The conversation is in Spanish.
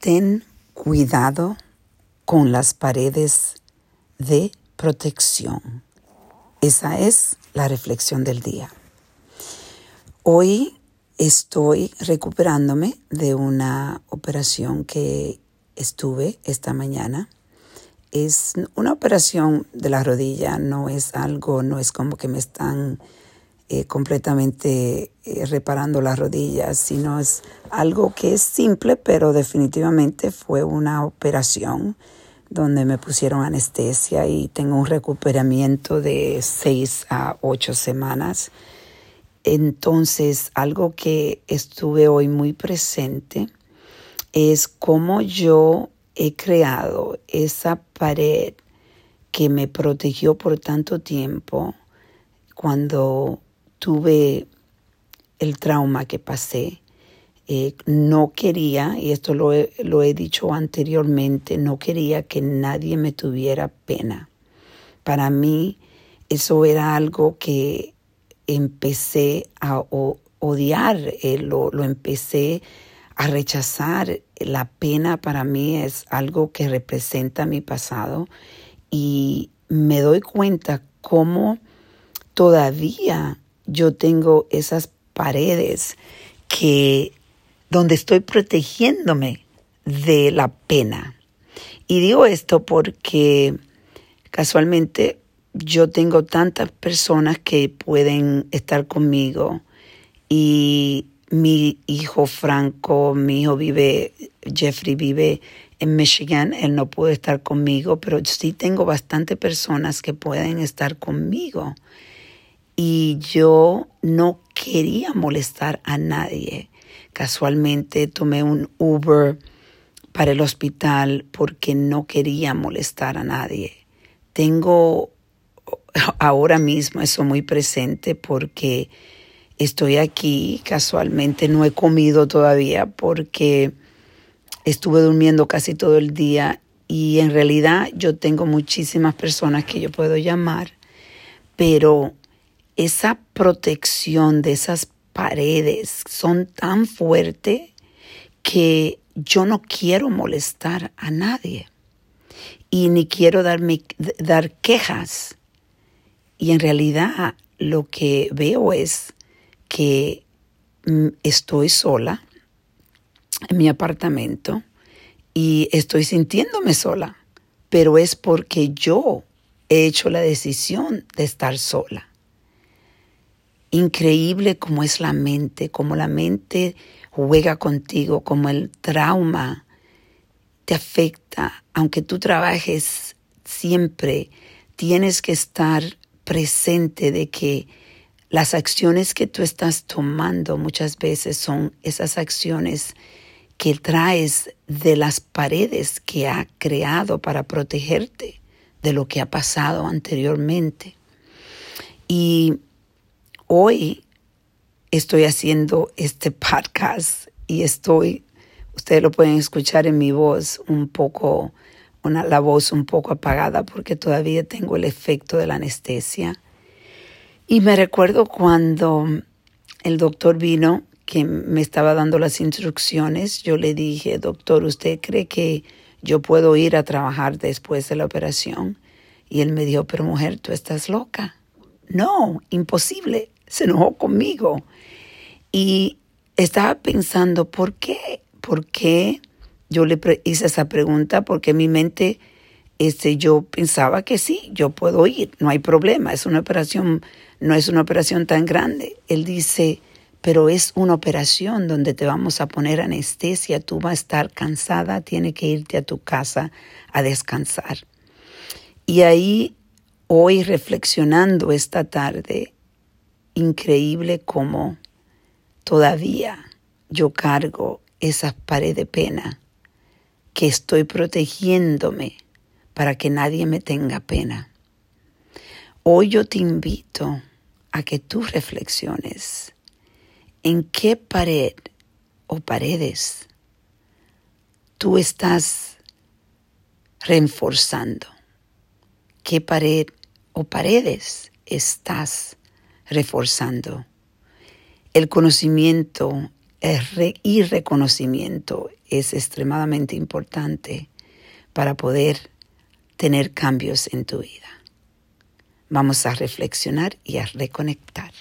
Ten cuidado con las paredes de protección. Esa es la reflexión del día. Hoy estoy recuperándome de una operación que estuve esta mañana. Es una operación de la rodilla, no es algo, no es como que me están eh, completamente eh, reparando las rodillas, sino es algo que es simple, pero definitivamente fue una operación donde me pusieron anestesia y tengo un recuperamiento de seis a ocho semanas. Entonces, algo que estuve hoy muy presente es cómo yo he creado esa pared que me protegió por tanto tiempo cuando tuve el trauma que pasé. Eh, no quería, y esto lo he, lo he dicho anteriormente, no quería que nadie me tuviera pena. Para mí eso era algo que empecé a odiar, eh, lo, lo empecé a rechazar. La pena para mí es algo que representa mi pasado y me doy cuenta cómo todavía yo tengo esas paredes que donde estoy protegiéndome de la pena. Y digo esto porque casualmente yo tengo tantas personas que pueden estar conmigo y mi hijo Franco, mi hijo vive, Jeffrey vive en Michigan, él no puede estar conmigo, pero sí tengo bastantes personas que pueden estar conmigo y yo no quería molestar a nadie. Casualmente tomé un Uber para el hospital porque no quería molestar a nadie. Tengo ahora mismo eso muy presente porque estoy aquí, casualmente no he comido todavía porque estuve durmiendo casi todo el día y en realidad yo tengo muchísimas personas que yo puedo llamar, pero esa protección de esas paredes son tan fuertes que yo no quiero molestar a nadie y ni quiero darme, dar quejas. Y en realidad lo que veo es que mm, estoy sola en mi apartamento y estoy sintiéndome sola, pero es porque yo he hecho la decisión de estar sola. Increíble como es la mente, como la mente juega contigo, como el trauma te afecta. Aunque tú trabajes siempre, tienes que estar presente de que las acciones que tú estás tomando muchas veces son esas acciones que traes de las paredes que ha creado para protegerte de lo que ha pasado anteriormente. Y hoy estoy haciendo este podcast y estoy, ustedes lo pueden escuchar en mi voz un poco, una, la voz un poco apagada porque todavía tengo el efecto de la anestesia. Y me recuerdo cuando el doctor vino que me estaba dando las instrucciones, yo le dije, doctor, ¿usted cree que yo puedo ir a trabajar después de la operación? Y él me dijo, pero mujer, tú estás loca. No, imposible se enojó conmigo. Y estaba pensando, ¿por qué? ¿Por qué yo le hice esa pregunta? Porque en mi mente este, yo pensaba que sí, yo puedo ir, no hay problema, es una operación, no es una operación tan grande. Él dice, pero es una operación donde te vamos a poner anestesia, tú vas a estar cansada, tienes que irte a tu casa a descansar. Y ahí, hoy reflexionando esta tarde, increíble como todavía yo cargo esa pared de pena que estoy protegiéndome para que nadie me tenga pena. Hoy yo te invito a que tú reflexiones en qué pared o paredes tú estás reforzando, qué pared o paredes estás reforzando. El conocimiento y reconocimiento es extremadamente importante para poder tener cambios en tu vida. Vamos a reflexionar y a reconectar.